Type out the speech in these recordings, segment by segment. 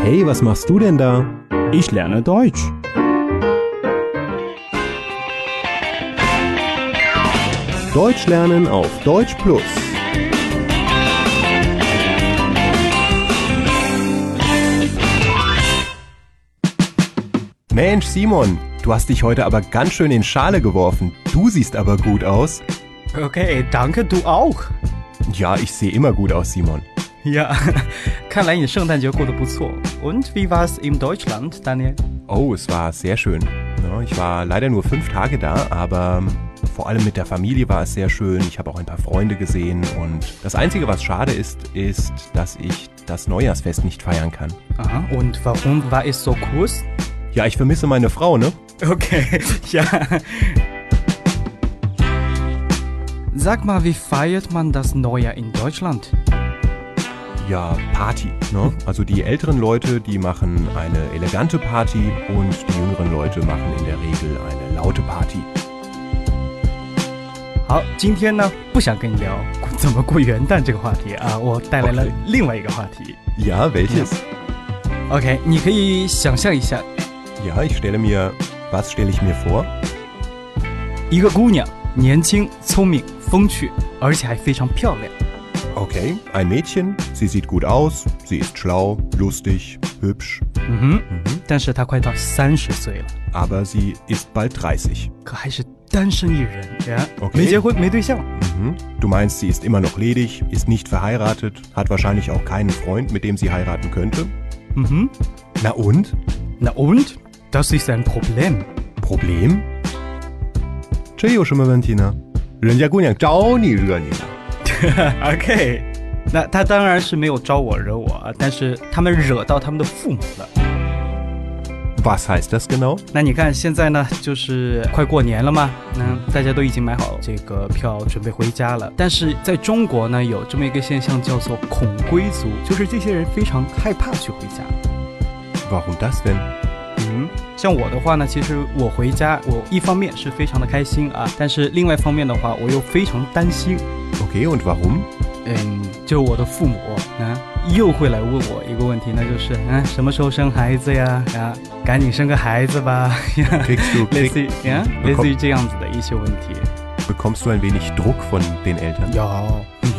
Hey, was machst du denn da? Ich lerne Deutsch. Deutsch lernen auf Deutsch Plus. Mensch, Simon, du hast dich heute aber ganz schön in Schale geworfen. Du siehst aber gut aus. Okay, danke, du auch. Ja, ich sehe immer gut aus, Simon. Ja, 看来你圣诞节过得不错。 Und wie war es in Deutschland, Daniel? Oh, es war sehr schön. Ich war leider nur fünf Tage da, aber vor allem mit der Familie war es sehr schön. Ich habe auch ein paar Freunde gesehen und das Einzige, was schade ist, ist, dass ich das Neujahrsfest nicht feiern kann. Aha, und warum war es so kurz? Ja, ich vermisse meine Frau, ne? Okay, ja. Sag mal, wie feiert man das Neujahr in Deutschland? Ja, Party. Ne? Also die älteren Leute, die machen eine elegante Party und die jüngeren Leute machen in der Regel eine laute Party. 好，今天呢，不想跟你聊怎么过元旦这个话题啊，我带来了 Okay. 另外一个话题。 Ja, welches? OK，你可以想象一下， Ja, ich stelle mir, was stelle ich mir vor? 一个姑娘年轻、聪明、风趣，而且还非常漂亮。 Okay, ein Mädchen, sie sieht gut aus, sie ist schlau, lustig, hübsch, 嗯哼，但是她快到三十岁了， aber sie ist bald 30. 可还是单身一人呀 OK 没结婚，没对象。 Mhm. Du meinst, sie ist immer noch ledig, ist nicht verheiratet, hat wahrscheinlich auch keinen Freund, mit dem sie heiraten könnte? 嗯哼， Na und? na und? Das ist ein Problem. Problem? 这有什么问题呢？人家姑娘招你惹你了。 OK，那他当然是没有招我惹我啊，但是他们惹到他们的父母了。Was heißt das genau? 那你看现在呢，就是快过年了嘛，那大家都已经买好这个票，准备回家了。但是在中国呢，有这么一个现象叫做恐归族，就是这些人非常害怕去回家。Warum das denn? 嗯，像我的话呢，其实我回家，我一方面是非常的开心啊，但是另外一方面的话，我又非常担心。Okay, und warum? 嗯，就是我的父母啊，又会来问我一个问题，那就是啊，什么时候生孩子呀？啊，赶紧生个孩子吧，类似于啊，类似于这样子的一些问题。bekommst du ein wenig Druck von den Eltern? 有，嗯，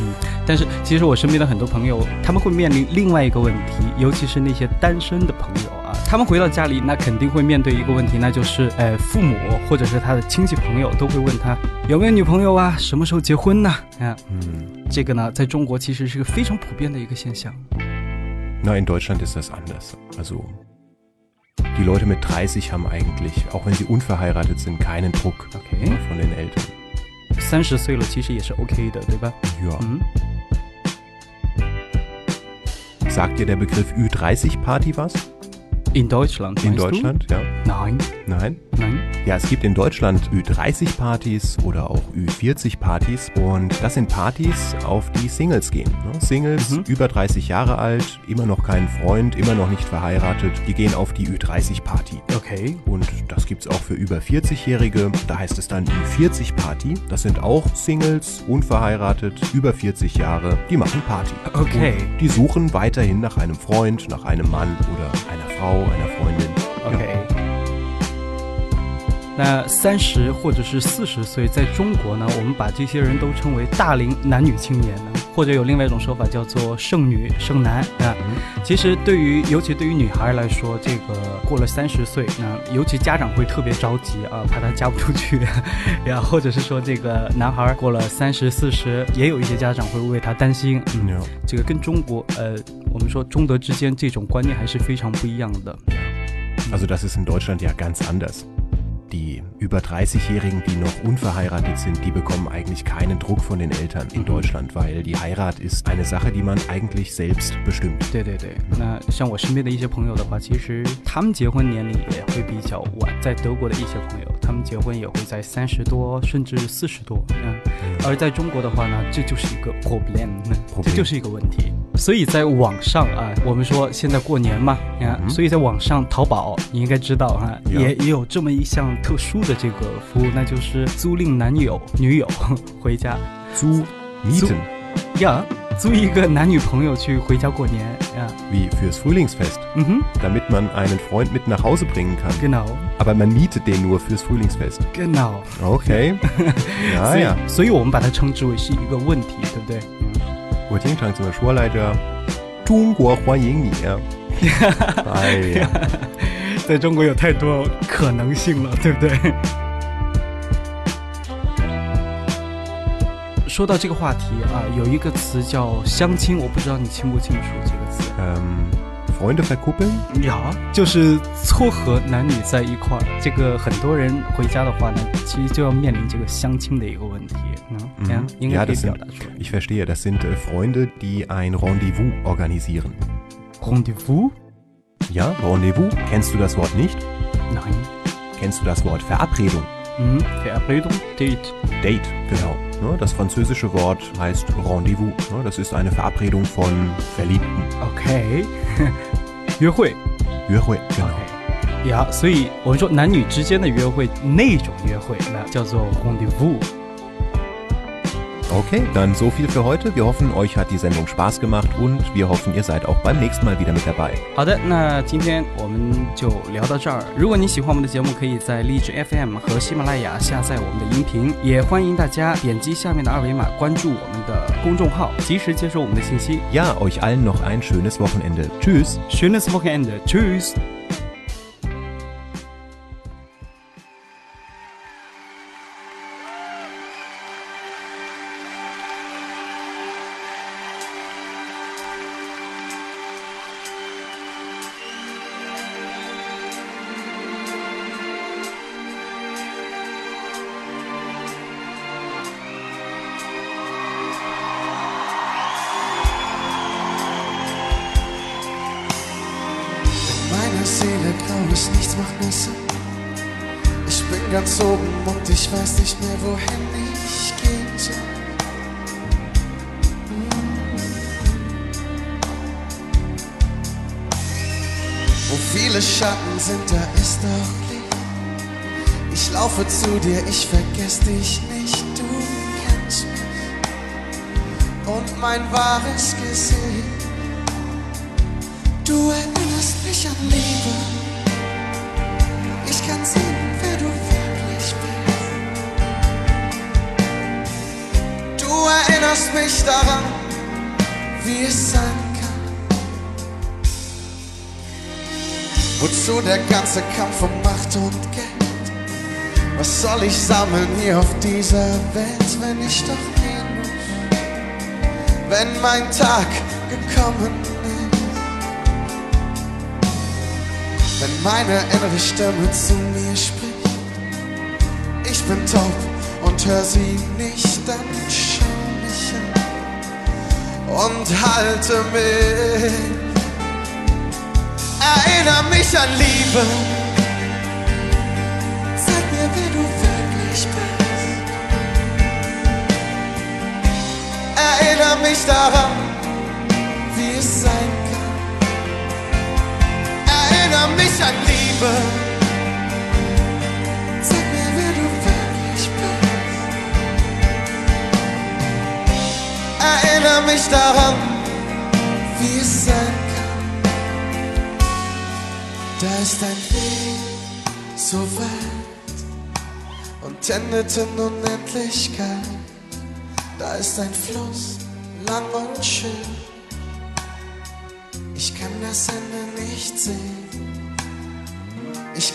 但是其实我身边的很多朋友，他们会面临另外一个问题，尤其是那些单身的朋友啊，他们回到家里，那肯定会面对一个问题，那就是，呃，父母或者是他的亲戚朋友都会问他有没有女朋友啊，什么时候结婚呢？啊，Hm. 这个呢，在中国其实是个非常普遍的一个现象。Na, in Deutschland ist das anders. Also, die Leute mit 30 haben eigentlich, auch wenn sie unverheiratet sind, keinen Druck OK，von den Eltern. 三十岁了，其实也是 OK 的，对吧？Ja. 嗯，Sagt dir der Begriff Ü30-Party was? In Deutschland. In Deutschland? Ja. Du? Nein, Nein? nein. Ja, es gibt in Deutschland Ü30-Partys oder auch Ü40-Partys und das sind Partys, auf die Singles gehen. Ne? Singles, Mhm. über 30 Jahre alt, immer noch keinen Freund, immer noch nicht verheiratet, die gehen auf die Ü30-Party. OK，Und das gibt's auch für über 40-Jährige. Da heißt es dann Ü40-Party. Das sind auch Singles, unverheiratet, über 40 Jahre, die machen Party. Okay. Und die suchen weiterhin nach einem Freund, nach einem Mann oder einer Frau, einer 那三十或者是四十岁，在中国呢，我们把这些人都称为大龄男女青年呢，或者有另外一种说法叫做剩女剩男啊。其实对于尤其对于女孩来说，这个过了三十岁，那尤其家长会特别着急啊，怕她嫁不出去，呀，或者是说这个男孩过了三十四十，也有一些家长会为他担心。嗯，这个跟中国呃，我们说中德之间这种观念还是非常不一样的。Also das ist in Deutschland ja ganz anders. Die über 30-Jährigen, die noch unverheiratet sind, die bekommen eigentlich keinen Druck von den Eltern in Deutschland, weil die Heirat ist eine Sache, die man eigentlich selbst bestimmt. 对对对，那像我身边的一些朋友的话，其实他们结婚年龄也会比较晚。在德国的一些朋友，他们结婚也会在三十多甚至四十多。嗯，而在中国的话呢，这就是一个 Problem 这就是一个问题。所以在网上啊，我们说现在过年嘛，啊，嗯所以在网上淘宝，你应该知道哈、Yeah 也也有这么一项特殊的这个服务，那就是租赁男友、女友回家。Zu mieten. Ja, 租一个男女朋友去回家过年呀。Wie fürs Frühlingsfest. Mhm. Damit man einen Freund mit nach Hause bringen kann. Genau. Aber man mietet den nur fürs Frühlingsfest. Genau. Okay. 所以，所以我们把它称之为是一个问题，对不对？我经常怎么说来着，中国欢迎你。哎呀，在中国有太多可能性了，对不对？说到这个话题啊，有一个词叫相亲，我不知道你清不清楚这个词。嗯，Freunde verkuppeln。有，就是撮合男女在一块儿。这个很多人回家的话呢，其实就要面临这个相亲的一个问题。嗯，ja, 应该可以表达出来。Ich verstehe, das sind Freunde, die ein Rendezvous organisieren. Rendezvous? Ja, Rendezvous. Kennst du das Wort nicht? Nein. Kennst du das Wort Verabredung? Mhm, Verabredung, Date. Date, genau. Das französische Wort heißt Rendezvous. Das ist eine Verabredung von Verliebten. Okay. 约会。约会，genau. Okay. 呀，所以我们说男女之间的约会那种约会，那叫做 Rendezvous。 Okay, dann so viel für heute. Wir hoffen, euch hat die Sendung Spaß gemacht und wir hoffen, ihr seid auch beim nächsten Mal wieder mit dabei. 好的，那今天我们就聊到这儿。如果你喜欢我们的节目，可以在荔枝 FM 和喜马拉雅下载我们的音频，也欢迎大家点击下面的二维码关注我们的公众号，及时接收我们的信息。Ja, euch allen noch ein schönes Wochenende. Tschüss. Schönes Wochenende. Tschüss. Ist, nichts macht Sinn. Ich bin ganz oben und ich weiß nicht mehr, wohin ich gehen soll. Wo viele Schatten sind, da ist auch Licht. Ich laufe zu dir, ich vergess dich nicht, du kennst mich und mein wahres Gesicht. Du erinnerst mich an Liebe. Erinnerst mich daran, wie es sein kann. Wozu der ganze Kampf um Macht und Geld? Was soll ich sammeln hier auf dieser Welt, wenn ich doch gehen muss? Wenn mein Tag gekommen ist. Wenn meine innere Stimme zu mir spricht. Ich bin taub und hör sie nicht, dann schau mich an und halte mich. Erinner mich an Liebe. Sag mir, wer du wirklich bist. Erinner mich daran, wie es sein erinnere mich an Liebe. Sag mir, wer du wirklich bist. Erinnere mich daran, wie es sein kann. Da ist ein Weg so weit und endet in Unendlichkeit. Da ist ein Fluss lang und schön. Ich kann das Ende nicht sehen. Ich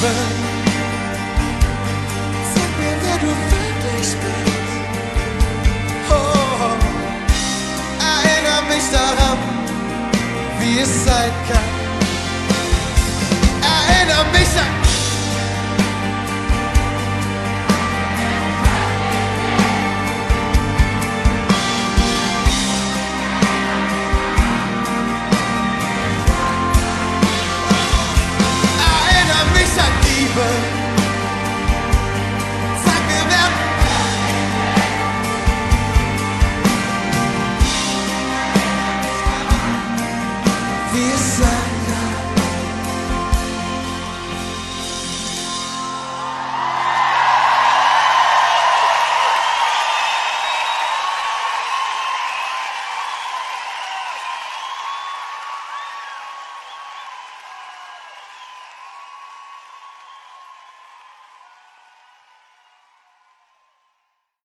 Liebe. Sag mir, wer du wirklich bist. Oh, erinnere mich daran, wie es sein kann.